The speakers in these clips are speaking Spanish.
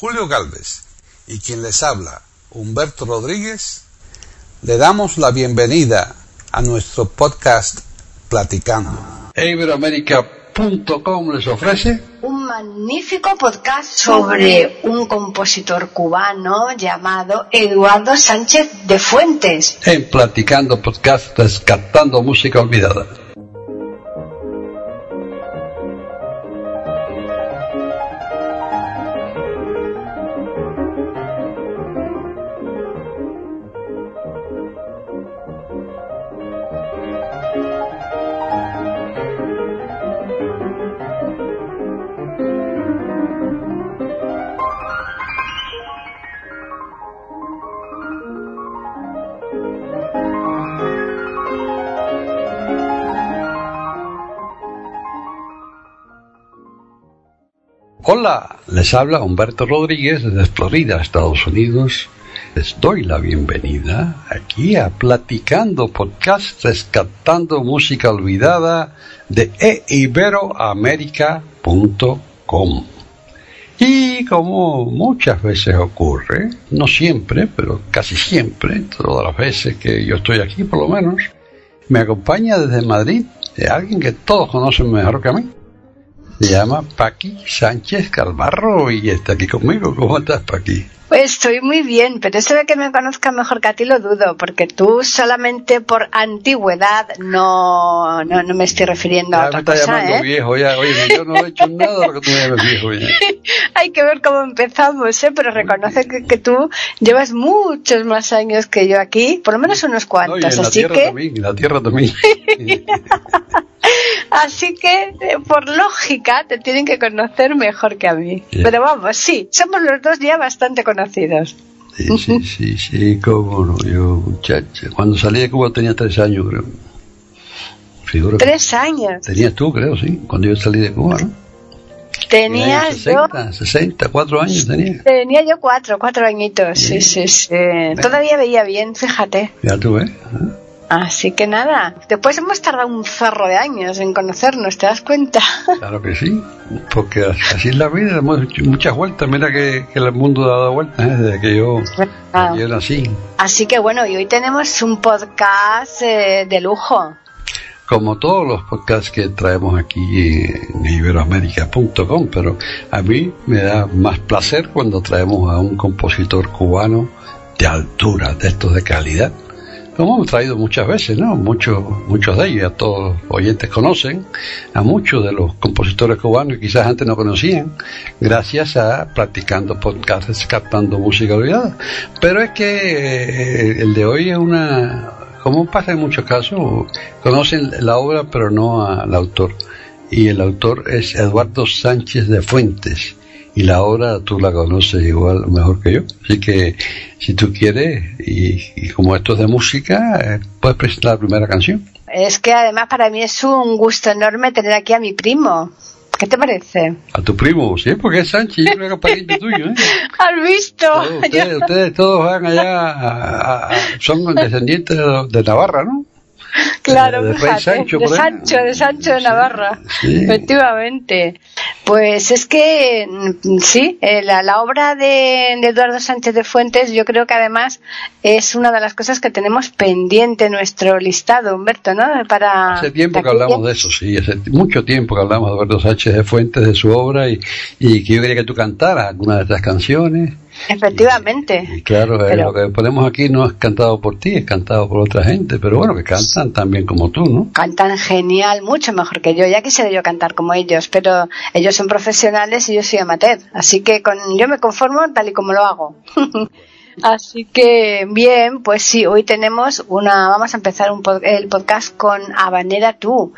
Julio Galvez y quien les habla, Humberto Rodríguez, le damos la bienvenida a nuestro podcast Platicando. Iberoamérica.com les ofrece un magnífico podcast sobre un compositor cubano llamado Eduardo Sánchez de Fuentes. En Platicando Podcast Rescatando Música Olvidada. Hola, les habla Humberto Rodríguez desde Florida, Estados Unidos. Les doy la bienvenida aquí a Platicando Podcast Rescatando Música Olvidada de eiberoamerica.com. Y como muchas veces ocurre, no siempre, pero casi siempre, todas las veces que yo estoy aquí por lo menos, me acompaña desde Madrid alguien que todos conocen mejor que a mí se llama Paqui Sánchez Calvarro y está aquí conmigo. ¿Cómo estás, Paqui? Pues estoy muy bien, pero eso de que me conozca mejor que a ti lo dudo, porque tú solamente por antigüedad no, no, no me estoy refiriendo a otra me está cosa, llamando ¿eh? viejo ya. Oye, yo no he hecho nada de lo que tú me llames viejo ya. Hay que ver cómo empezamos, ¿eh? Pero reconoce que, que tú llevas muchos más años que yo aquí, por lo menos unos No, y cuantos, la así tierra que... también, en la tierra también. Así que, eh, por lógica, te tienen que conocer mejor que a mí. Pero vamos, sí, somos los dos ya bastante conocidos. Sí, sí, sí, sí, cómo no, yo, muchacha. Cuando salí de Cuba tenía tres años, creo. Figura Tres años. Tenías tú, creo, sí, cuando yo salí de Cuba, ¿no? Tenías yo, 60, 60, cuatro años tenía. tenía yo cuatro, cuatro añitos. Sí, sí, sí. Todavía veía bien, fíjate. Ya tú ves. ¿eh? Así que nada, después hemos tardado un cerro de años en conocernos, ¿te das cuenta? Claro que sí, porque así es la vida, hemos hecho muchas vueltas, mira que, que el mundo ha dado vueltas ¿eh? desde que yo, que yo nací. Así que bueno, y hoy tenemos un podcast eh, de lujo. Como todos los podcasts que traemos aquí en iberoamérica.com, pero a mí me da más placer cuando traemos a un compositor cubano de altura, de estos de calidad. Como hemos traído muchas veces, ¿no? Muchos, muchos de ellos, ya todos los oyentes conocen a muchos de los compositores cubanos que quizás antes no conocían, gracias a practicando podcasts, captando música olvidada. Pero es que eh, el de hoy es una, como pasa en muchos casos, conocen la obra pero no al autor. Y el autor es Eduardo Sánchez de Fuentes. Y la obra tú la conoces igual mejor que yo. Así que si tú quieres, y, y como esto es de música, eh, puedes presentar la primera canción. Es que además para mí es un gusto enorme tener aquí a mi primo. ¿Qué te parece? A tu primo, sí, porque es Sánchez, yo creo que es pariente tuyo, ¿eh? ¿Has visto? Todos ustedes, ustedes todos van allá, a- a- son descendientes de, de Navarra, ¿no? Claro, de fíjate, Sancho, de. Sancho, de Sancho de Sí, Navarra, sí. efectivamente. Pues es que mm, sí, eh, la, la obra de, de Eduardo Sánchez de Fuentes, yo creo que además es una de las cosas que tenemos pendiente en nuestro listado, Humberto, ¿no? Para Hace tiempo que hablamos de eso, sí, hace mucho tiempo que hablamos de Alberto Sánchez de Fuentes, de su obra, y, y que yo quería que tú cantaras alguna de estas canciones. Efectivamente. Y claro, eh, lo que ponemos aquí no es cantado por ti, es cantado por otra gente, pero bueno, que cantan también como tú, ¿no? Cantan genial, mucho mejor que yo. Ya quisiera yo cantar como ellos, pero ellos son profesionales y yo soy amateur. Así que con, yo me conformo tal y como lo hago. Así que bien, pues sí, hoy tenemos una, vamos a empezar un pod- el podcast con Habanera tú.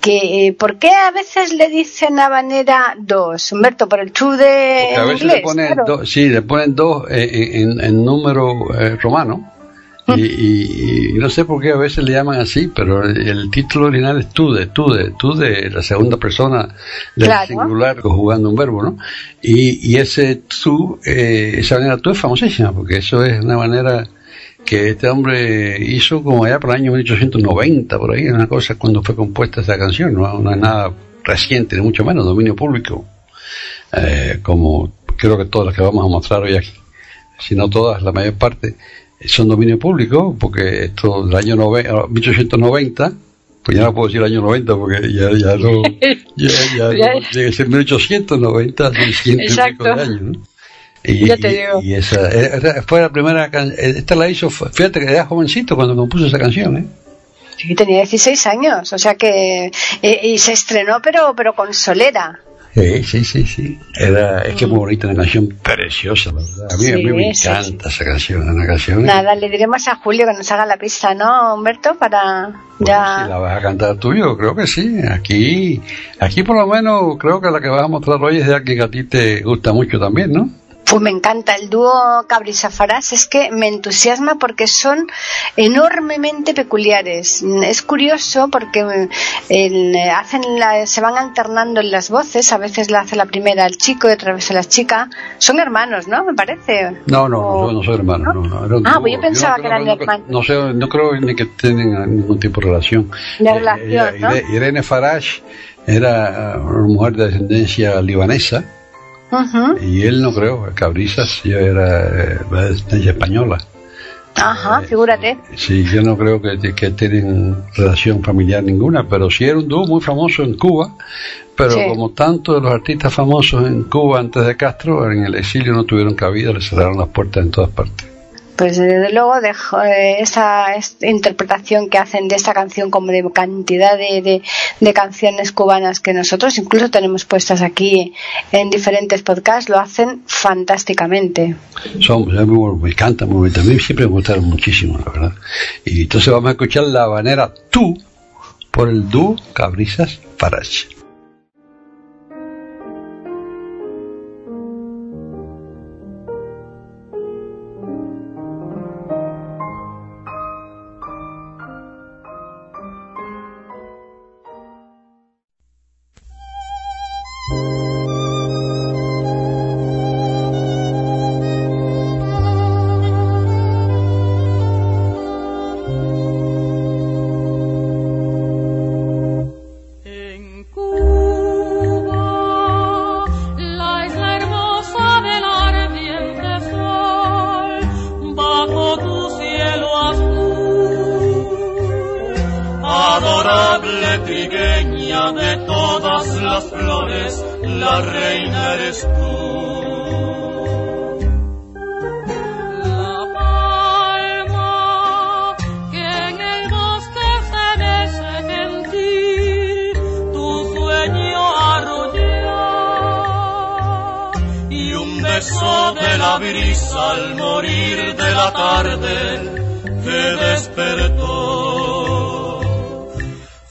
Que, eh, ¿Por qué a veces le dicen Habanera 2? Humberto, por el tú de Porque a veces inglés. le ponen claro. dos, sí, le ponen dos eh, en, en número eh, romano. Y, y- y no sé por qué a veces le llaman así, pero el, el título original es tú de, tú de, tú de la segunda persona del Claro. singular conjugando un verbo, ¿no? Y, y ese tú, eh, esa manera tú es famosísima, porque eso es una manera que este hombre hizo como allá por el año 1890, por ahí, una cosa cuando fue compuesta esta canción, no, no es nada reciente, ni mucho menos, dominio público, eh, como creo que todas las que vamos a mostrar hoy aquí, si no todas, la mayor parte, son dominio público, porque esto del año 1890, pues ya no puedo decir el año 90 porque ya, ya no, ya, ya, no, tiene que ser 1890, son ciento y pico de años, ¿no? Y, Ya te digo. y esa era- fue la primera can- esta la hizo, fíjate que era jovencito cuando compuso esa canción, ¿eh? Sí, tenía 16 años, o sea que. eh, y se estrenó, pero, pero con solera. Sí, sí, sí, sí. Era, es que es muy bonita, una canción preciosa, la verdad. A mí, a mí me sí, encanta esa canción, una canción. Nada, le diremos a Julio que nos haga la pista, ¿no, Humberto? Para Bueno, ya. si la vas a cantar tú, yo creo que sí. Aquí, aquí por lo menos creo que la que vas a mostrar hoy es de alguien que a ti te gusta mucho también, ¿no? Pues me encanta el dúo Cabrisa-Farás, es que me entusiasma porque son enormemente peculiares. Es curioso porque el- hacen la- se van alternando en las voces, a veces la hace la primera el chico y otra vez la chica. Son hermanos, ¿no? Me parece. No, no, O- no, no soy hermano. No, no, Ah, pues yo pensaba que creo- eran no creo- hermanos. No sé, no creo ni que tienen ningún tipo de relación. De Eh. Ire- Irene Farage era una mujer de descendencia libanesa Y él no creo, Cabrizas ya era eh, española. Ajá, figúrate. Sí, yo no creo que, que tienen relación familiar ninguna, pero sí era un dúo muy famoso en Cuba, pero Sí. como tantos de los artistas famosos en Cuba antes de Castro, en el exilio no tuvieron cabida, les cerraron las puertas en todas partes. Pues desde luego dejo, eh, esa, interpretación que hacen de esta canción como de cantidad de, canciones cubanas que nosotros incluso tenemos puestas aquí en diferentes podcasts, lo hacen fantásticamente. Son, muy me encantan muy. A mí siempre me gustaron muchísimo, la verdad. Y entonces vamos a escuchar la habanera Tú por el dúo Cabrizas Farage. Tu sueño arrulla y un beso de la brisa al morir de la tarde que despertó.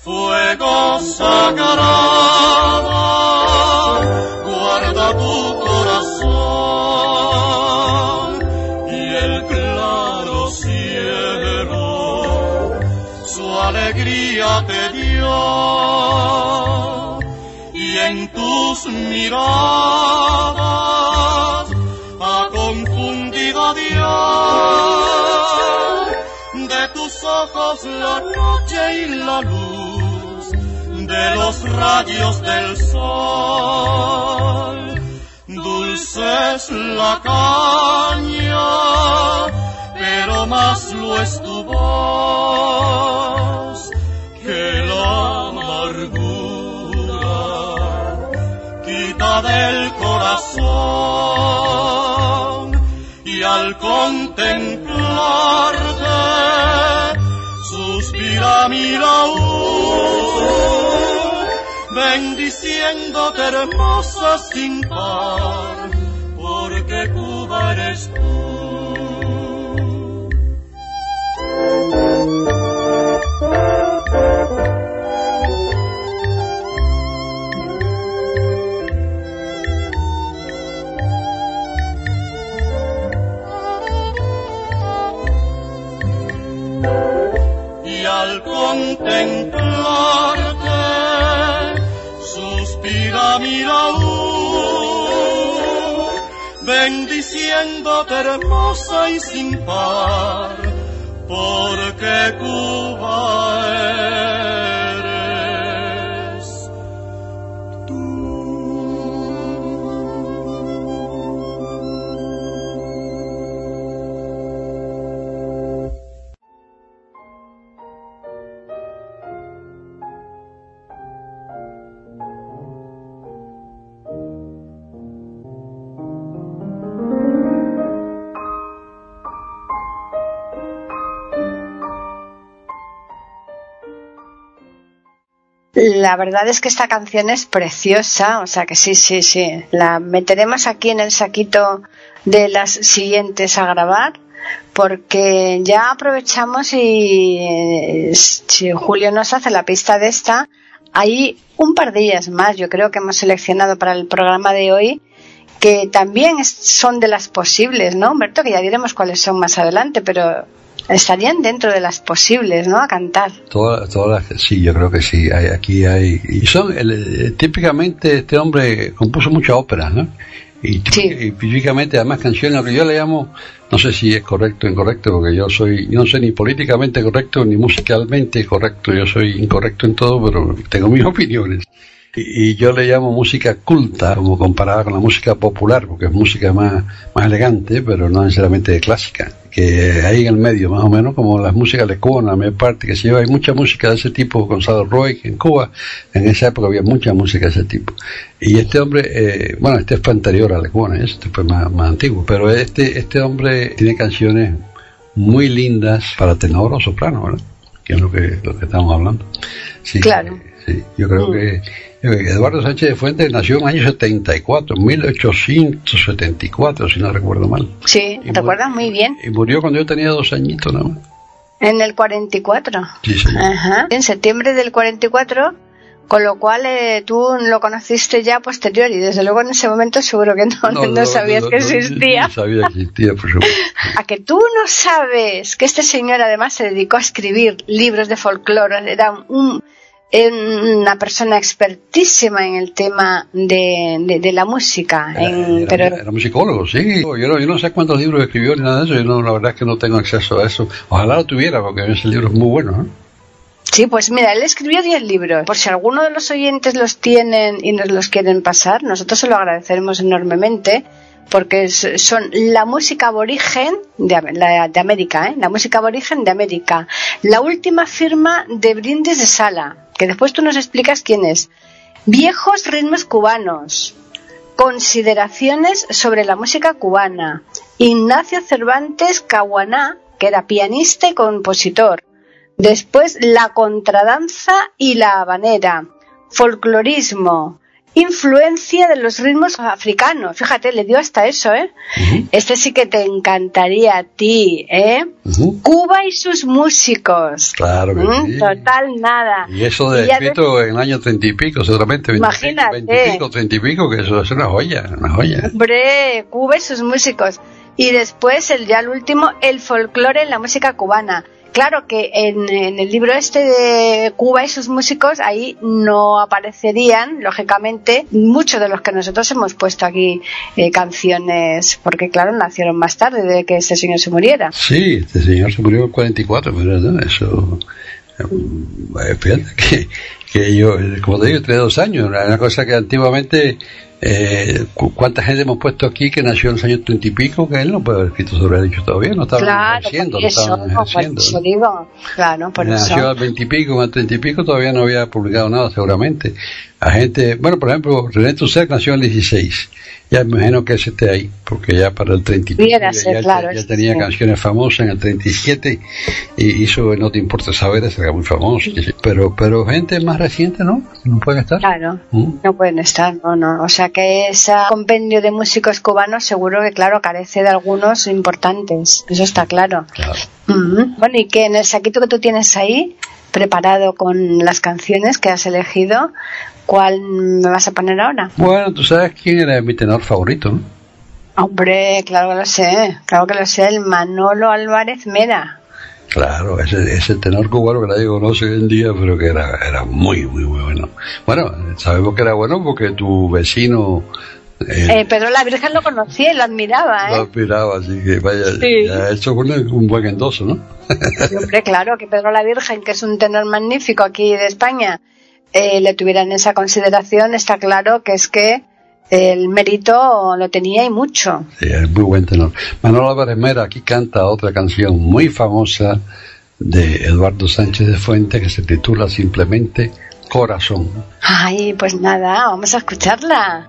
Fuego sagrado, miradas ha confundido a Dios. De tus ojos la noche y la luz de los rayos del sol. Dulce es la caña pero más lo es contemplarte. Suspira mi laúd bendiciéndote hermosa sin par bendiciéndote hermosa y sin par, porque La verdad es que esta canción es preciosa, o sea que sí, sí, sí. La meteremos aquí en el saquito de las siguientes a grabar, porque ya aprovechamos y si Julio nos hace la pista de esta, hay un par de ellas más, yo creo que hemos seleccionado para el programa de hoy, que también son de las posibles, ¿no, Humberto? Que ya diremos cuáles son más adelante, pero estarían dentro de las posibles, ¿no? A cantar. Todas, todas sí, yo creo que sí. Hay, aquí hay y son eh, típicamente este hombre compuso mucha ópera, ¿no? Y, típicamente además canciones que yo le llamo, no sé si es correcto o incorrecto, porque yo soy, yo no soy ni políticamente correcto ni musicalmente correcto, yo soy incorrecto en todo, pero tengo mis opiniones y, yo le llamo música culta, como comparada con la música popular, porque es música más, más elegante, pero no necesariamente clásica, que hay en el medio, más o menos, como las músicas de Cuba, la mayor parte que se lleva, hay mucha música de ese tipo, Gonzalo Roy, en Cuba, en esa época había mucha música de ese tipo. Y este hombre, eh, bueno, este fue anterior a Lecuona, este fue más, más antiguo, pero este, este hombre tiene canciones muy lindas para tenor o soprano, ¿verdad? Que es lo que, lo que estamos hablando. Sí, claro. Sí, yo creo que Eduardo Sánchez de Fuentes nació en el año 74, 1874, si no recuerdo mal. Sí, ¿te acuerdas? Muy bien. Y murió cuando yo tenía dos añitos nada más. En el 44. Sí, sí. Ajá. En septiembre del 44, con lo cual eh, tú lo conociste ya posterior y desde luego en ese momento seguro que no, no, sabías que existía. No, sabía que existía, por supuesto. a que tú no sabes que este señor además se dedicó a escribir libros de folclore, era un una persona expertísima en el tema de, de, la música. Era, pero... era, musicólogo, sí. Yo no, yo no, sé cuántos libros escribió ni nada de eso. Yo no, la verdad es que no tengo acceso a eso. Ojalá lo tuviera, porque ese libro es muy bueno. Sí, pues mira, él escribió 10 libros. Por si alguno de los oyentes los tienen y nos los quieren pasar, nosotros se lo agradeceremos enormemente porque son la música aborigen de, de América, ¿eh? la música aborigen de América, la última firma de Brindis de Sala, que después tú nos explicas quién es, viejos ritmos cubanos, consideraciones sobre la música cubana, Ignacio Cervantes Caguaná, que era pianista y compositor, después la contradanza y la habanera, folclorismo, influencia de los ritmos africanos. Fíjate, le dio hasta eso, ¿eh? Este sí que te encantaría a ti, ¿eh? Cuba y sus músicos. Claro que ¿Mm? sí. Total nada. Y eso de escrito en el año treinta y pico, seguramente. Imagínate. Veintipico, treinta y pico, que eso es una joya, una joya. Hombre, Cuba y sus músicos. Y después, el ya el último, el folclore en la música cubana Claro que en, el libro este de Cuba y sus músicos, ahí no aparecerían, lógicamente, muchos de los que nosotros hemos puesto aquí eh, canciones, porque claro, nacieron más tarde de que este señor se muriera. Sí, este señor se murió en 44, pero eso... Eh, fíjate que, que yo, como te digo, tenía dos años, una cosa que antiguamente eh, ¿Cuánta gente hemos puesto aquí que nació en los años treinta y pico que él no puede haber escrito sobre el hecho todavía? No estaba claro, ejerciendo, no estaba ejerciendo. Por digo, claro, por nació al veintipico, al treinta y pico, todavía no había publicado nada, seguramente. A gente, bueno, por ejemplo, René Tussaud nació en el 16 ya me imagino que ese esté ahí, porque ya para el 37 ya, claro, ya, tenía canciones famosas en el 37 y hizo No te importa saber, ese era muy famoso, pero pero gente más reciente, ¿no? No pueden estar. Claro, ¿Mm? no pueden estar, no, no. O sea que ese compendio de músicos cubanos seguro que, claro, carece de algunos importantes, eso está claro. claro. Bueno, y que en el saquito que tú tienes ahí, preparado con las canciones que has elegido, ¿Cuál me vas a poner ahora? Bueno, tú sabes quién era mi tenor favorito. Hombre, claro que lo sé, claro que lo sé, el Manolo Álvarez Mera. Claro, ese, ese tenor cubano que nadie conoce hoy en día, pero que era, era muy, muy, muy bueno. Bueno, sabemos que era bueno porque tu vecino... Eh, Pedro la Virgen lo conocía y lo admiraba, ¿eh? Lo admiraba, así que vaya, sí. ya hecho un, un buen endoso, ¿no? hombre, claro, que Pedro la Virgen, que es un tenor magnífico aquí de España, eh, le tuvieran esa consideración, está claro que es que el mérito lo tenía y mucho. Sí, es muy buen tenor. Manuel Álvarez Mera aquí canta otra canción muy famosa de Eduardo Sánchez de Fuente que se titula simplemente Corazón. Ay, pues nada, vamos a escucharla.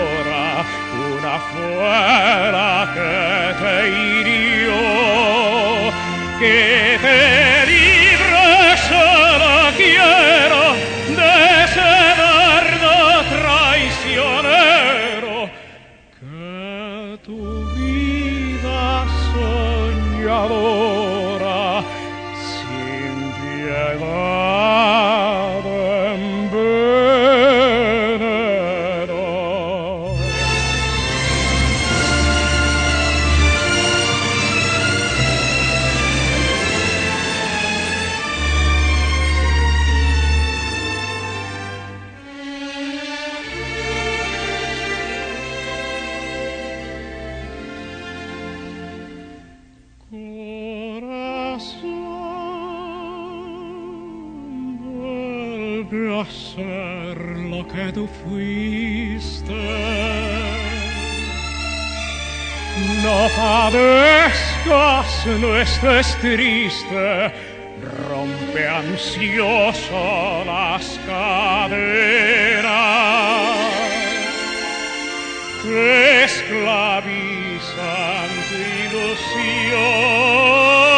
No padezcas, no estés triste, rompe ansioso las cadenas que esclavizan tu ilusión.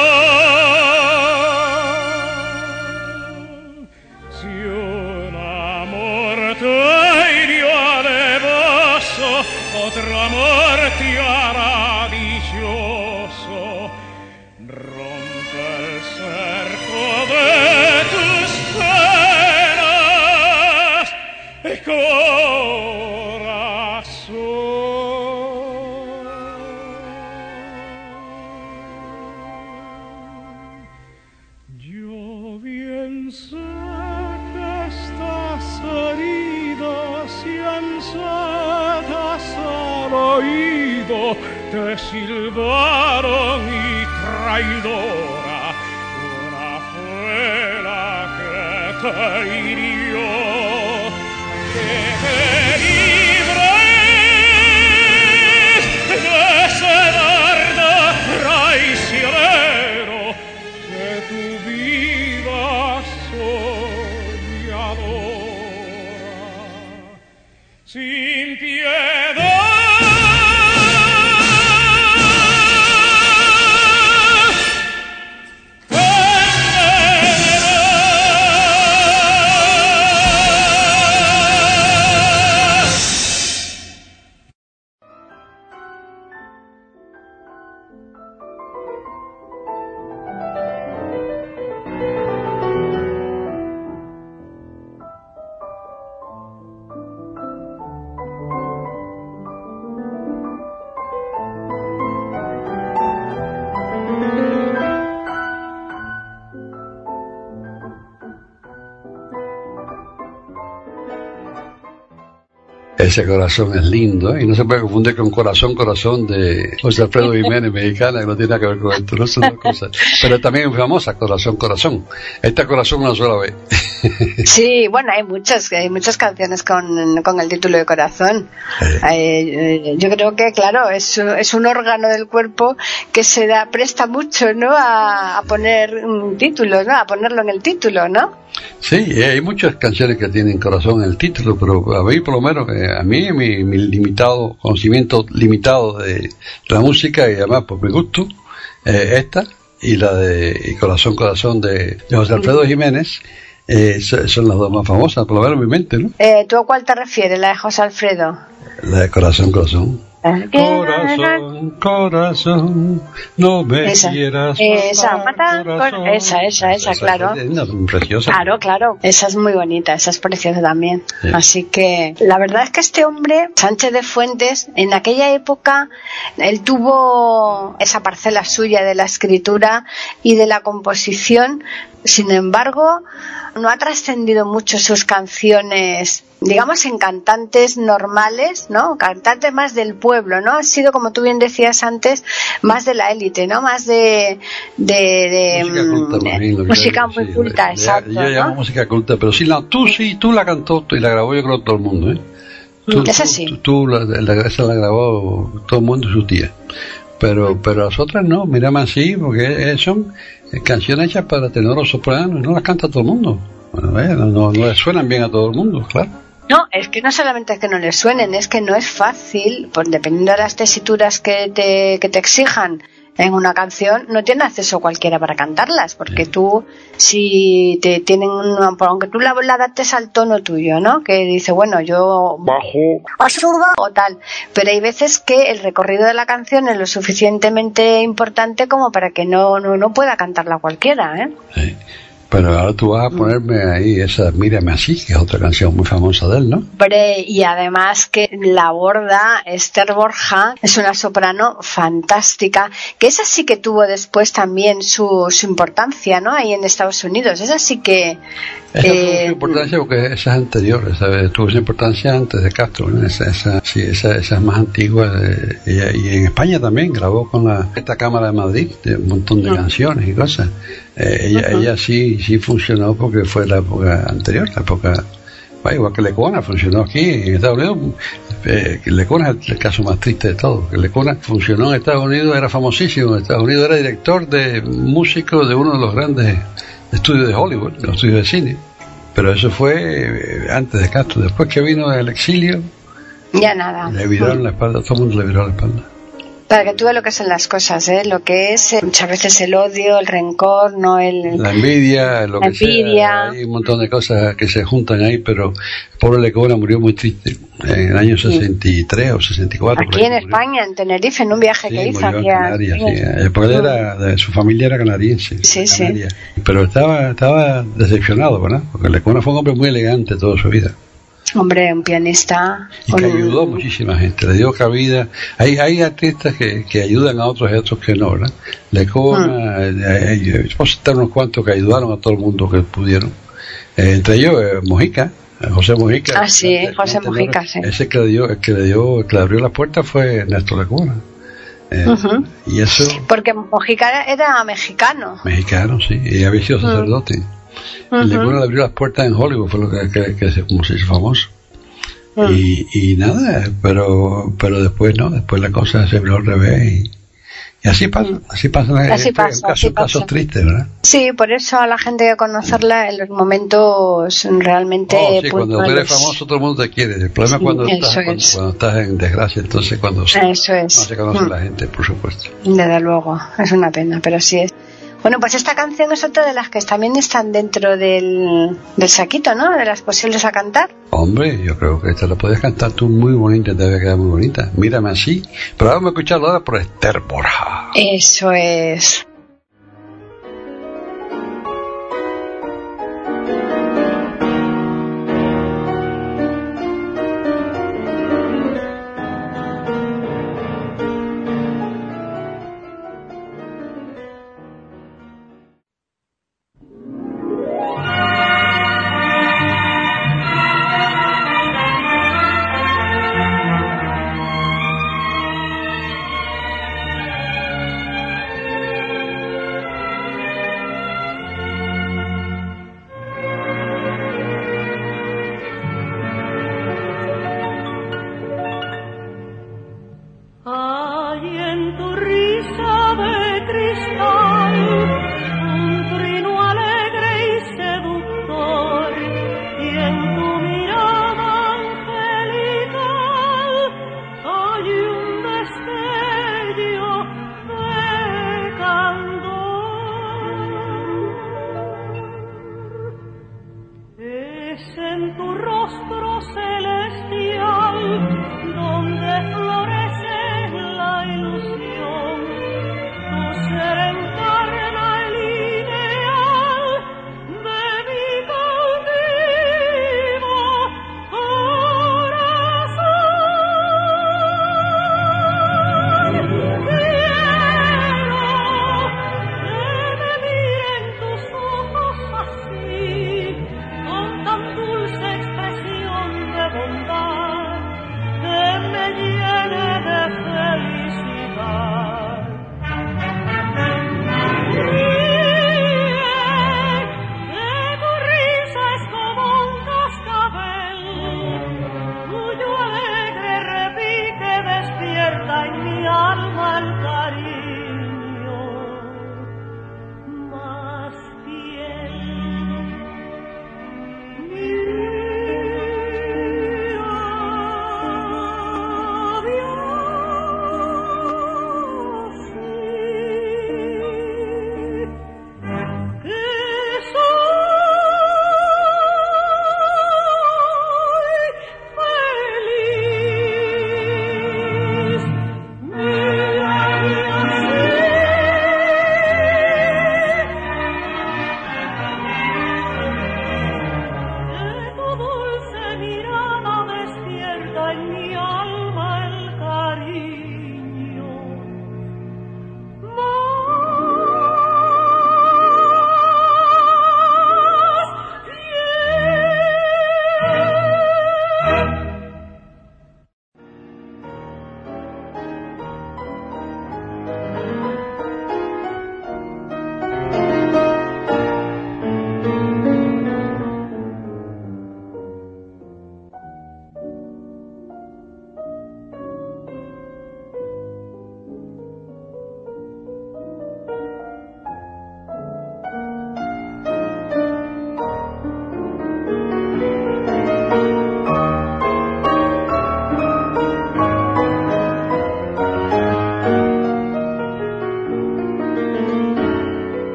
Ese corazón es lindo, ¿eh? y no se puede confundir con Corazón, Corazón de José Alfredo Jiménez, mexicana, que no tiene nada que ver con esto, no son dos cosas. Pero también es famosa, Corazón, Corazón. Esta Corazón una sola vez. Sí, bueno, hay muchas, hay muchas canciones con, con el título de corazón. Eh, yo creo que, claro, es, es un órgano del cuerpo que se da, presta mucho, ¿no? A, a poner un título, ¿no? A ponerlo en el título, ¿no? Sí, hay muchas canciones que tienen corazón en el título, pero a mí por lo menos, eh, a mí mi, mi limitado, conocimiento limitado de la música y además por mi gusto, eh, esta y la de y Corazón Corazón de, de José Alfredo Jiménez, eh, so- son las dos más famosas, por lo menos en mi mente, ¿no? Eh, ¿Tú a cuál te refieres? La de José Alfredo. La de Corazón Corazón. Corazón, corazón, no me Esa, quieras esa, matar, corazón. esa, esa, esa, claro. es una preciosa. Claro, claro, esa es muy bonita, esa es preciosa también. Sí. Así que la verdad es que este hombre, Sánchez de Fuentes, en aquella época, él tuvo esa parcela suya de la escritura y de la composición, sin embargo, no ha trascendido mucho sus canciones, digamos, en cantantes normales, ¿no? Cantantes más del pueblo, ¿no? Ha sido, como tú bien decías antes, más de la élite, ¿no? Más de... de, de, música más muy sí, culta, exacto. Yo ¿no? llamo música culta, pero sí, la, tú sí, tú la cantó y la grabó yo creo todo el mundo, ¿eh? Tú, esa tú- sí. Tú, tú la, la, esa la grabó todo el mundo y su tía. Pero, pero las otras no, mírame así, porque eh, son eh, canciones hechas para tenor o soprano y no las canta todo el mundo. Bueno, eh, no, no, no le suenan bien a todo el mundo, claro. No, es que no solamente es que no le suenen, es que no es fácil, pues dependiendo de las tesituras que te, que te exijan en una canción, no tiene acceso cualquiera para cantarlas, porque tú, si te tienen, una- aunque tú la, la adaptes al tono tuyo, ¿no? Que dice, bueno, yo bajo o subo o tal, pero hay veces que el recorrido de la canción es lo suficientemente importante como para que no, no, no pueda cantarla cualquiera, ¿eh? Sí. Pero ahora tú vas a ponerme ahí esa Mírame así, que es otra canción muy famosa de él, ¿no? Y además que la borda, Esther Borja, es una soprano fantástica, que esa sí que tuvo después también su, su importancia, ¿no? Ahí en Estados Unidos. Esa sí que... Esa tuvo eh, mucha importancia porque esa es anterior, tuvo esa importancia antes de Castro, ¿no? esa, esa, sí, esa, esa es más antigua eh, y, y en España también grabó con la, esta Cámara de Madrid de un montón de Mm. canciones y cosas. Eh, ella, ella sí, sí funcionó porque fue la época anterior, la época, bueno, igual que Lecona funcionó aquí en Estados Unidos. Eh, Lecona es el caso más triste de todo. Lecona funcionó en Estados Unidos, era famosísimo en Estados Unidos, era director de músico de uno de los grandes estudios de Hollywood, los estudios de cine. Pero eso fue eh, antes de Castro. Después que vino el exilio, ya nada. le viraron la espalda, todo el mundo le viró la espalda. Para que tú veas lo que son las cosas, ¿eh? Lo que es eh, muchas veces el odio, el rencor, no el... La envidia, lo La que sea, envidia. hay un montón de cosas que se juntan ahí, pero el pobre Lecona murió muy triste en el año 63 o 64. por Aquí en. España, en Tenerife, en un viaje Sí, que hizo en hacia... Canarias, sí. Porque él era, de- su familia era canariense. Sí, sí. Pero estaba, estaba decepcionado, ¿verdad? Porque Lecona fue un hombre muy elegante toda su vida. Hombre, un pianista... Y que ayudó a muchísima gente, le dio cabida. Hay, hay artistas que, que ayudan a otros y otros que no, ¿verdad? Lecona, Ah. eh, eh, puedo citar unos cuantos que ayudaron a todo el mundo que pudieron. Eh, entre ellos, eh, Mojica, José Mojica. Ah, sí, José Mojica, sí. Ese que le dio, el que le dio, el que le abrió las puertas fue Ernesto Lecona. Eh. Y eso, Porque Mojica era- era mexicano. mexicano, sí, y había sido sacerdote. Ujú. Y Lecona le abrió las puertas en Hollywood, fue lo que, que, que se, como se hizo famoso. Mm. Y, y nada, pero pero después no, después la cosa se abrió al revés y, y así pasa, así pasa. Mm. Así Este pasa, es un caso, así un caso pasa. triste, ¿verdad? Sí, por eso a la gente hay que conocerla en los momentos realmente Oh, sí, cuando tú eres famoso todo el mundo te quiere. El problema es Sí, cuando, eso estás, cuando, es. cuando estás en desgracia, entonces cuando se- Eso es. no se conoce Mm. la gente, por supuesto. Desde luego, es una pena, pero sí es. Bueno, pues esta canción es otra de las que también están dentro del, del saquito, ¿no? De las posibles a cantar. Hombre, yo creo que esta la podías cantar tú muy bonita, te debe quedar muy bonita. Mírame así. Pero vamos a escucharla ahora por Esther Borja. Eso es.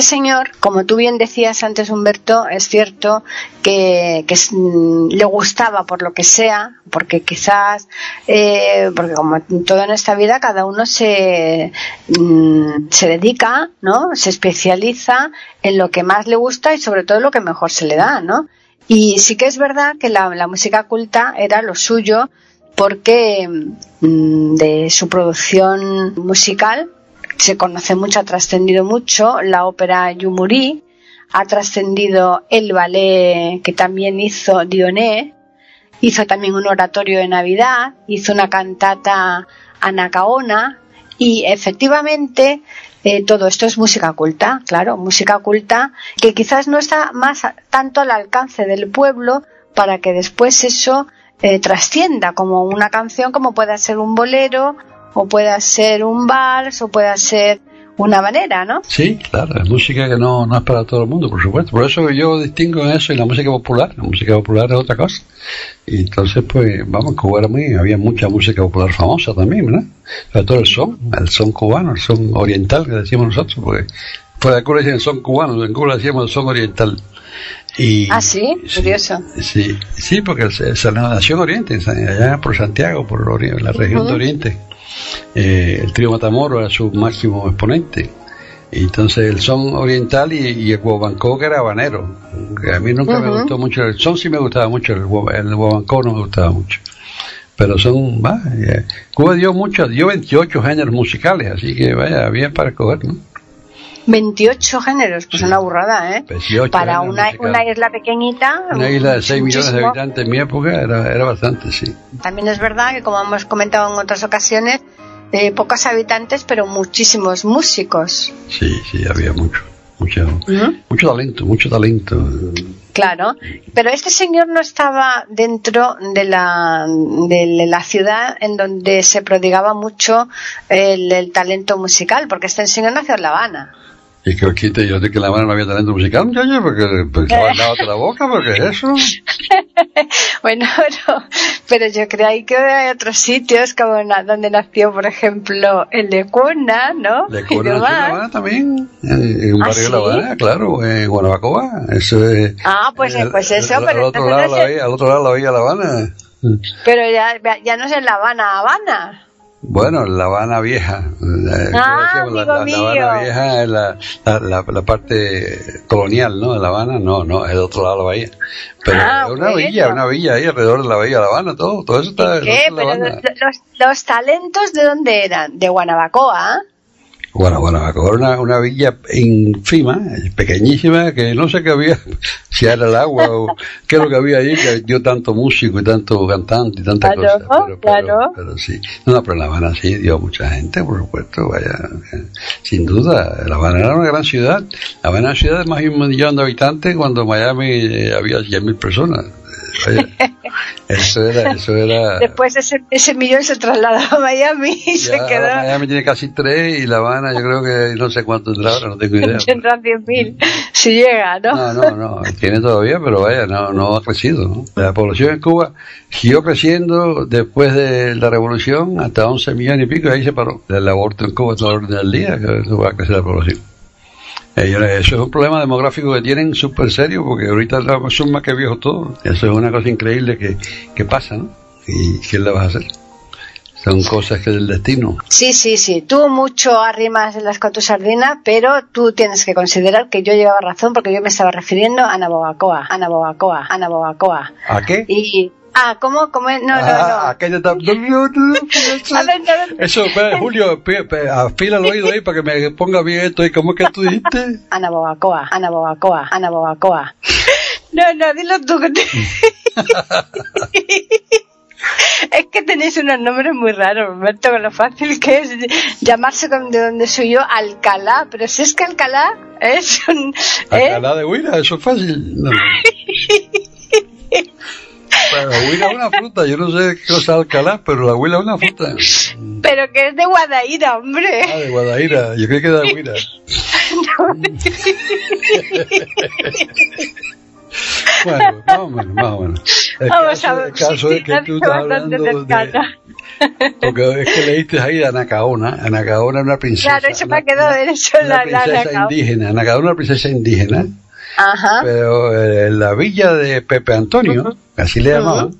Este señor, como tú bien decías antes, Humberto, es cierto que, mm, le gustaba por lo que sea, porque quizás, eh, porque como todo en esta vida, cada uno se, mm, se dedica, ¿no? Se especializa en lo que más le gusta y sobre todo lo que mejor se le da, ¿no? Y sí que es verdad que la, la música culta era lo suyo porque mm, de su producción musical se conoce mucho, ha trascendido mucho la ópera Yumuri, ha trascendido el ballet que también hizo Dioné, hizo también un oratorio de Navidad, hizo una cantata Anacaona y efectivamente eh, todo esto es música culta, claro, música culta que quizás no está más a- tanto al alcance del pueblo para que después eso eh, trascienda como una canción, como pueda ser un bolero o pueda ser un vals o pueda ser una manera, ¿no? Sí, claro, es música que no, no es para todo el mundo, por supuesto. Por eso yo distingo eso y la música popular. La música popular es otra cosa. Y entonces, pues, vamos, Cuba era muy, había mucha música popular famosa también, ¿verdad? Sobre todo el son, el son cubano, el son oriental que decimos nosotros, porque fuera de Cuba el son cubano, en Cuba decíamos el son oriental. Y, Ah, sí, curioso. Sí, sí, porque es, es la nación Oriente, allá por Santiago, por la región de Oriente, eh, el trío Matamoro era su máximo exponente. Y entonces el son oriental y, y el guabancó que era habanero. A mí nunca me gustó mucho, el son sí me gustaba mucho, el, el guabancó no me gustaba mucho. Pero son, va, eh, Cuba dio mucho, dio 28 géneros musicales, así que vaya, bien para escoger, ¿no? 28 géneros, pues una burrada, ¿eh? 28 Para una, una isla pequeñita. Una isla de 6 millones de muchísimo. habitantes en mi época era, era bastante, sí. También es verdad que, como hemos comentado en otras ocasiones, eh, pocos habitantes, pero muchísimos músicos. Sí, sí, había mucho, mucho, talento, mucho talento. Claro, pero este señor no estaba dentro de la, de la ciudad en donde se prodigaba mucho el, el talento musical, porque este señor nació en La Habana. Y que quite yo de que la mano no había talento musical, muchacho, porque, porque lávate la boca, porque eso. Bueno, pero, pero yo creo ahí que hay otros sitios como donde nació, por ejemplo, el de Cuna, ¿no? Y cobran en Habana también, en, en un ¿Ah, barrio de La? Habana, claro, en Guanabacoa. Eso es. Ah, pues, el- pues eso, el- pero al otro lado no la veía, al otro lado la veía La Habana. Pero ya, ya no es en La Habana, Habana. Bueno, La Habana Vieja. Ah, la, la- la. Habana Vieja es la, la, parte colonial, ¿no? De La Habana, no, no, es del otro lado de la bahía. Pero Ah, es una bueno. villa, una villa ahí alrededor de la bahía de La Habana, todo, todo eso está ¿Y qué? Pero los- los talentos de dónde eran? De Guanabacoa. Bueno, Guanabacoa era una, una villa ínfima, pequeñísima, que no sé qué había, si era el agua o qué es lo que había ahí, que dio tanto músico y tanto cantante y tanta Claro, cosa. Pero, claro. pero, pero sí. No, pero La Habana sí dio mucha gente, por supuesto, vaya, eh, sin duda. La Habana era una gran ciudad. La Habana era una ciudad de más de un millón de habitantes cuando Miami eh, había 100.000 personas. Vaya, eso era, eso era. Después ese, ese millón se trasladó a Miami y se Ya, quedó. ahora Miami tiene casi tres y La Habana yo creo que no sé cuánto tendrá ahora, no tengo idea. Tendrá 100.000 si llega, ¿no? No, no, no, tiene todavía, pero vaya, no, no ha crecido. ¿no? La población en Cuba siguió creciendo después de la revolución hasta 11 millones y pico y ahí se paró. El aborto en Cuba todo el orden del día, que eso va a crecer la población. Eso es un problema demográfico que tienen súper serio porque ahorita son más que viejos todos. Eso es una cosa increíble que, que pasa, ¿no? ¿Y quién le vas a hacer? Son cosas que del destino. Sí, sí, sí. Tú mucho arrimas las con tu sardina, pero tú tienes que considerar que yo llevaba razón porque yo me estaba refiriendo a Naboacoa, a Naboacoa, a Naboacoa. ¿A qué? Y. Ah, ¿cómo? ¿Cómo? es? No, no, no. Ah, está- no, no, no, no, A ver, no, no. Eso, espera, Julio, afila el oído ahí para que me ponga bien esto. ¿Y cómo es que tú dijiste? Anaboacoa, Anaboacoa, Anaboacoa. No, no, dilo tú que te... Es que tenéis unos nombres muy raros, Roberto, con lo fácil que es llamarse con- de donde soy yo Alcalá, pero si es que Alcalá es un... ¿eh? Alcalá de Huila, eso es fácil. No. Pero la huila es una fruta, yo no sé qué cosa Alcalá, pero la huila es una fruta. Pero que es de Guadaira, hombre. Ah, de Guadaira, yo creo que es de Bueno, más o menos, más o menos. El Vamos caso, a ver. el caso es que tú estás hablando de... Porque es que leíste ahí de Anacaona. Anacaona es una princesa. Claro, eso me ha quedado de eso, Una la- la princesa indígena. Anacaona es una princesa indígena. Ajá. Pero eh, la villa de Pepe Antonio, así le llamaban,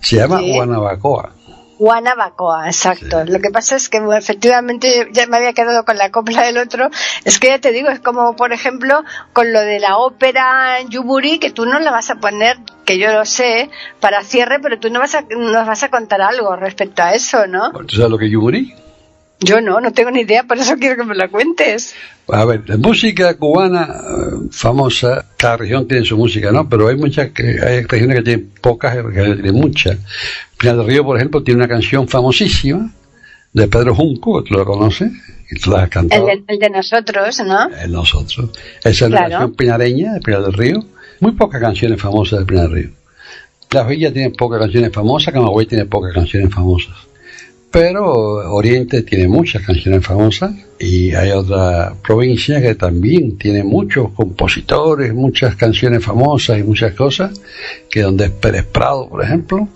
se llama Sí. Guanabacoa. Guanabacoa, exacto. Sí. Lo que pasa es que efectivamente ya me había quedado con la copla del otro. Es que ya te digo, es como por ejemplo con lo de la ópera Yuburi, que tú no la vas a poner, que yo lo sé, para cierre, pero tú no vas a, nos vas a contar algo respecto a eso, ¿no? ¿Tú sabes lo que es Yumurí? Yo no, no tengo ni idea, por eso quiero que me lo cuentes. A ver, la música cubana eh, famosa, cada región tiene su música, ¿no? Pero hay muchas que, hay regiones que tienen pocas, hay regiones que tienen muchas. Pinar del Río, por ejemplo, tiene una canción famosísima de Pedro Junco, que tú la conoces, y tú la has El de, el de nosotros, ¿no? en nosotros. Esa es la canción pinareña de Pinar del Río. Muy pocas canciones famosas de Pinar del Río. Las villas tienen pocas canciones famosas, Camagüey tiene pocas canciones famosas. Pero Oriente tiene muchas canciones famosas y hay otra provincia que también tiene muchos compositores, muchas canciones famosas y muchas cosas, que donde es Pérez Prado, por ejemplo,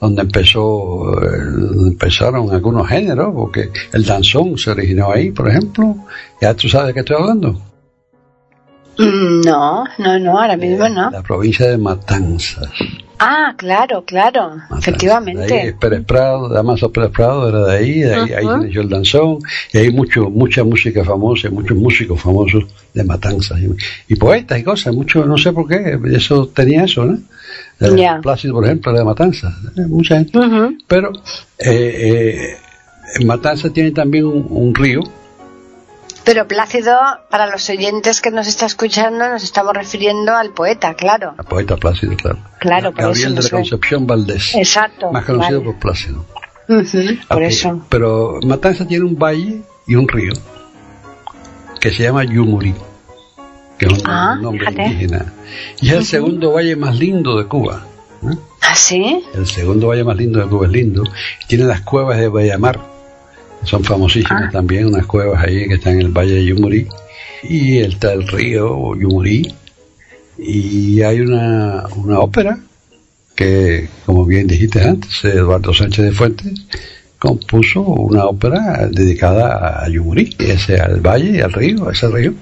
donde empezó eh, donde empezaron algunos géneros, porque el danzón se originó ahí, por ejemplo. Ya tú sabes de qué estoy hablando. Mm, No, no, no, ahora mismo no. La provincia de Matanzas. Ah, claro, claro. De ahí es efectivamente. Pérez Prado, Damaso Pérez Prado era de ahí, de ahí, ahí Ujú. inició el danzón, y hay mucho, mucha música famosa, muchos músicos famosos de Matanzas, y, y poetas y cosas, muchos, no sé por qué, eso tenía eso, ¿no? El Ya. Plácido, por ejemplo, era de Matanzas, eh, mucha gente. Ujú. Pero eh, eh, Matanzas tiene también un, un río, Pero Plácido, para los oyentes que nos está escuchando, nos estamos refiriendo al poeta, claro. la poeta Plácido, claro. Claro, por Gabriel eso de la. Concepción Valdés, Exacto. más conocido vale. por Plácido. Ujú, por Ok, eso. Pero Matanzas tiene un valle y un río que se llama Yumurí, que es un Ah, nombre fíjate. indígena. Y es el segundo valle más lindo de Cuba. ¿eh? ¿Ah, sí? El segundo valle más lindo de Cuba es lindo. Tiene las cuevas de Bayamar, son famosísimas Ah. también, unas cuevas ahí que están en el valle de Yumurí. Y está el río Yumurí. Y hay una, una ópera que, como bien dijiste antes, Eduardo Sánchez de Fuentes compuso una ópera dedicada a Yumurí, ese al valle, al río, a ese río.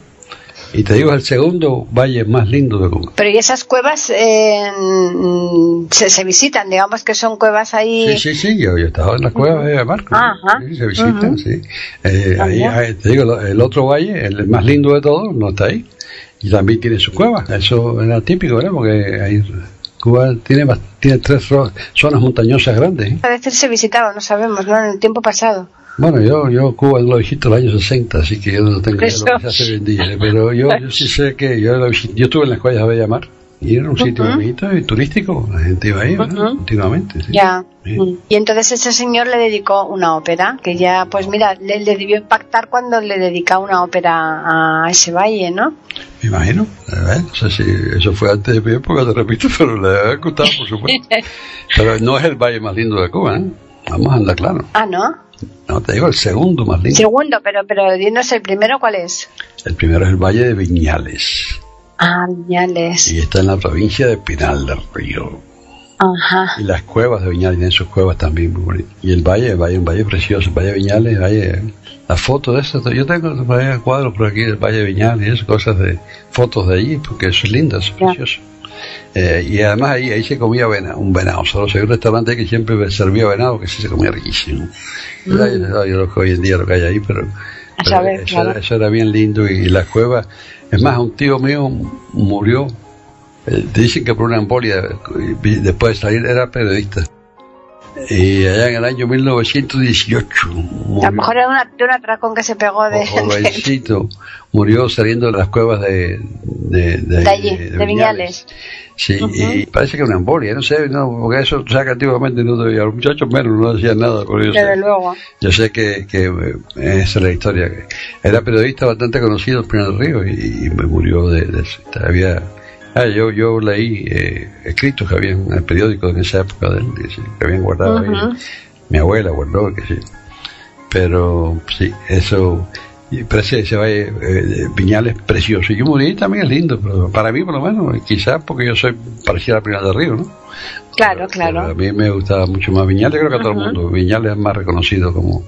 Y te digo, es el segundo valle más lindo de Cuba. Pero y esas cuevas eh, se, se visitan, digamos que son cuevas ahí. Sí, sí, sí, yo, yo he estado en las cuevas de Marco. Ajá. Sí, se visitan, sí. Eh, ahí, te digo, el otro valle, el más lindo de todos, no está ahí. Y también tiene su cueva. Eso era típico, ¿verdad? Porque ahí, Cuba tiene, tiene tres zonas montañosas grandes. ¿eh? A veces se visitaba, no sabemos, ¿no? En el tiempo pasado. Bueno, yo, yo Cuba lo visité en los años 60, así que yo no tengo idea de lo que se hace hoy en día. ¿eh? Pero yo, yo sí sé que yo, lo visité- yo estuve en las cuevas de Bellamar y era un sitio Ujú. bonito y turístico. La gente iba ahí. Continuamente. sí. Ya. Sí. Mm. Y entonces ese señor le dedicó una ópera, que ya, pues mira, le, le debió impactar cuando le dedica una ópera a ese valle, ¿no? Me imagino. Eh, No sé si eso fue antes de mi época, te repito, pero le he gustado, por supuesto. Pero no es el valle más lindo de Cuba, ¿eh? Vamos a andar claro. Ah, ¿no? No, te digo el segundo más lindo. Segundo, pero, pero dinos el primero, ¿cuál es? El primero es el valle de Viñales. Ah, Viñales. Y está en la provincia de Pinal del Río. Ajá. Y las cuevas de Viñales tienen sus cuevas también muy bonitas. Y el valle, el valle, un valle precioso, el valle de Viñales, el valle, la foto de eso, yo tengo cuadros por aquí del valle de Viñales cosas de fotos de allí, porque eso es lindo, eso es precioso. Eh, y además ahí, ahí se comía vena- un venado, solo hay un restaurante que siempre servía venado, que sí se comía riquísimo. Yo, yo lo que hoy en día lo que hay ahí, pero, Mm. Pero saber, eso, claro. era, eso era bien lindo y, y las cuevas, es más, un tío mío murió, eh, dicen que por una embolia, y después de salir era periodista. Y allá en el año 1918 A murió, lo mejor era una, de un atracón que se pegó de, jo- jovencito, murió saliendo de las cuevas de, de, de allí, de, Viñales. Sí, y parece que una embolia, no sé, no, porque eso, o que antiguamente no debía, los muchachos menos no decían nada, por eso. Desde luego. Yo sé que, que eh, esa es la historia. Era periodista bastante conocido en Río y, y me murió de, de. Había, ah, yo, yo leí eh, escritos que habían en el periódico en esa época de él, que, habían guardado ahí. Mi abuela guardó, que sí. Pero sí, eso. parece ese valle eh, Viñal es precioso. Y Yumurí también es lindo, pero para mí por lo menos, quizás porque yo soy parecido a Pinar del Río, ¿no? Claro, claro. a mí me gustaba mucho más Viñal, yo creo que a todo el mundo. Viñal es más reconocido como...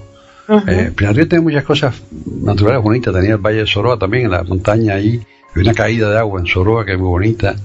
eh, Pinar del Río tiene muchas cosas naturales bonitas, tenía el Valle de Soroa también, en la montaña ahí, una caída de agua en Soroa que es muy bonita.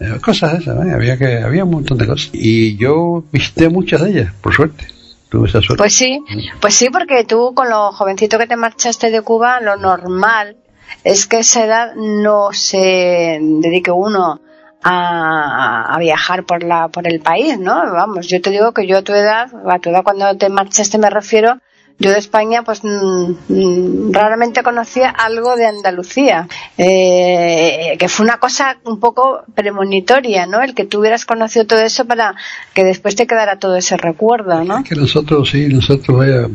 Eh, cosas de esas, ¿eh? había que había un montón de cosas. Y yo visité muchas de ellas, por suerte. Tuve esa suerte. Pues sí, pues sí, porque tú con lo jovencito que te marchaste de Cuba, lo normal es que esa edad no se dedique uno a, a viajar por la por el país, ¿no? Vamos, yo te digo que yo a tu edad, a tu edad cuando te marchaste me refiero, yo de España pues mm, mm, raramente conocía algo de Andalucía, eh, que fue una cosa un poco premonitoria, ¿no? El que tú hubieras conocido todo eso para que después te quedara todo ese recuerdo, ¿no? Que nosotros, sí, nosotros, vaya,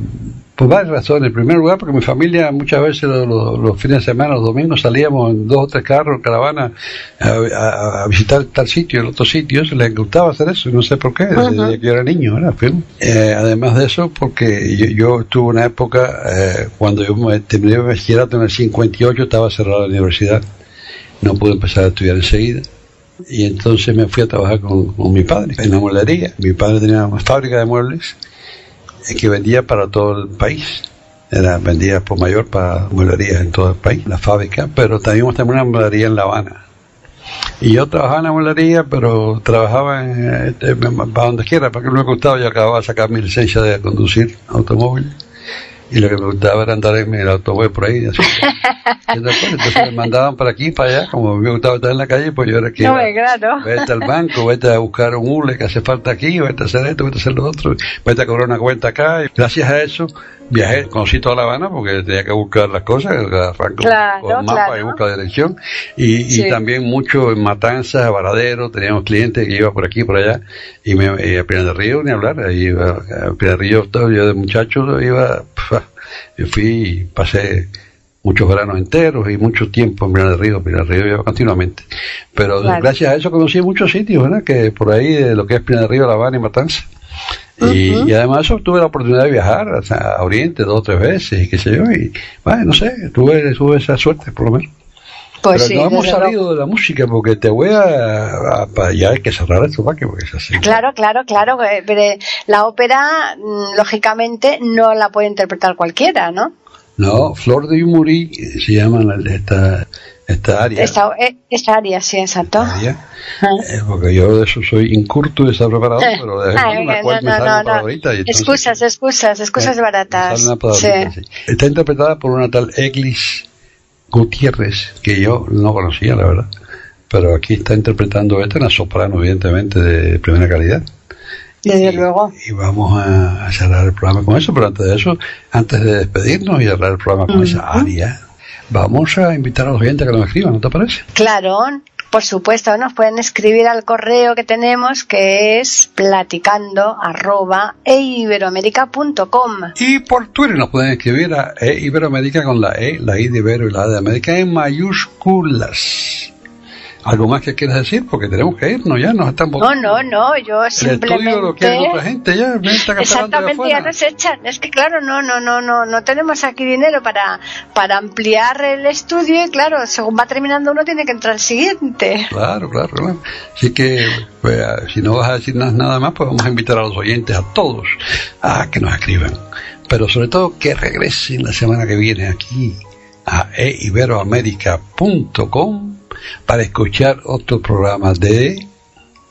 por varias razones. En primer lugar, porque mi familia muchas veces los, los- los fines de semana, los domingos, salíamos en dos o tres carros, en caravana, a, a- a visitar tal sitio, el otro sitio. Eso, les gustaba hacer eso, no sé por qué, desde que yo era niño. Eh, además de eso, porque yo, yo tuve una época, eh, cuando yo me terminé mi bachillerato en el 58, estaba cerrada la universidad. No pude empezar a estudiar enseguida. Y entonces me fui a trabajar con, con mi padre en la mueblería. Mi padre tenía una fábrica de muebles que vendía para todo el país. Era, vendía por mayor para mueblerías en todo el país, la fábrica, pero teníamos también una mueblería en La Habana. Y yo trabajaba en la mueblería, pero trabajaba en, eh, para donde quiera, porque me gustaba, yo acababa de sacar mi licencia de conducir automóvil. Y lo que me gustaba era andar en el automóvil por ahí. Así. Entonces me mandaban para aquí, para allá, como me gustaba estar en la calle, pues yo era que No, iba, vete al banco, vete a buscar un hule que hace falta aquí, vete a hacer esto, vete a hacer lo otro, vete a cobrar una cuenta acá. Y gracias a eso viajé, conocí toda La Habana porque tenía que buscar las cosas, arranco Claro, con mapa claro. y busco la dirección. Y, y también mucho en Matanzas, Varadero, teníamos clientes que iban por aquí, por allá, y, me, y a Pinar del Río ni hablar, ahí iba, a Pinar del Río, todo, yo de muchacho iba, pf, yo fui y pasé muchos veranos enteros y mucho tiempo en Pinar del Río, Pinar del Río iba continuamente. Pero Claro. gracias a eso conocí muchos sitios, ¿verdad? Que por ahí, de lo que es Pinar del Río, La Habana y Matanzas. Y, y además de eso tuve la oportunidad de viajar a Oriente dos o tres veces, y qué sé yo, y bueno, no sé, tuve, tuve esa suerte por lo menos. Pues Pero sí, no hemos salido de la música porque te voy a, a- ya hay que cerrar esto porque es así. Claro, claro, claro. eh, Pero la ópera, mm, lógicamente, no la puede interpretar cualquiera, ¿no? No, Flor de Yumurí eh, se llama la- esta, esta área. Esta, eh, esta área, sí, exacto. área, Ah. eh, porque yo de eso soy incurto y está preparado, pero de Ay, cuando me no, me no, sale no, una palabrita y entonces- Excusas, excusas, excusas Eh, baratas. una palabrita, Sí. sí. Está interpretada por una tal Eglis Gutiérrez, que yo no conocía, la verdad. Pero aquí está interpretando esta, una soprano, evidentemente, de primera calidad. Desde luego. Y vamos a, a cerrar el programa con eso, pero antes de eso, antes de despedirnos y cerrar el programa con esa área, vamos a invitar a los oyentes a que nos escriban, ¿no te parece? Claro, por supuesto, nos pueden escribir al correo que tenemos que es platicando arroba eiberoamerica.com. Y por Twitter nos pueden escribir a E Iberoamérica con la E, la I de Ibero y la A de América en mayúsculas. ¿Algo más que quieras decir? Porque tenemos que irnos ya, nos están No, no, no, yo El estudio lo quiere otra simplemente... gente ya, Exactamente, ya nos echan. Es que claro, no, no, no, no, no tenemos aquí dinero para, para ampliar el estudio y claro, según va terminando uno tiene que entrar el siguiente. Claro, claro, claro. Así que, pues, si no vas a decirnos nada más, pues vamos a invitar a los oyentes, a todos, a que nos escriban. Pero sobre todo que regresen la semana que viene aquí a eiberoamerica.com para escuchar otro programa de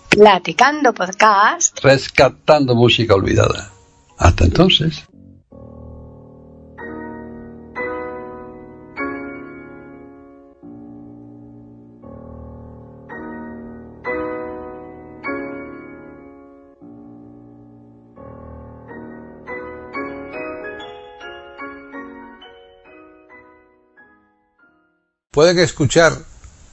Platicando podcast. Rescatando Música Olvidada. Hasta entonces. Pueden escuchar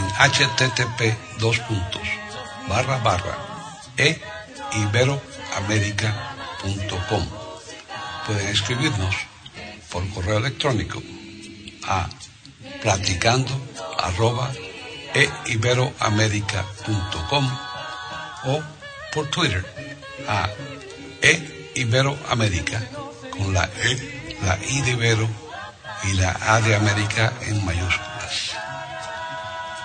en http dos puntos barra barra e iberoamerica.com. Pueden escribirnos por correo electrónico a platicando arroba e iberoamerica.com o por Twitter a e con la e, la i de Ibero y la a de América en mayúsculas.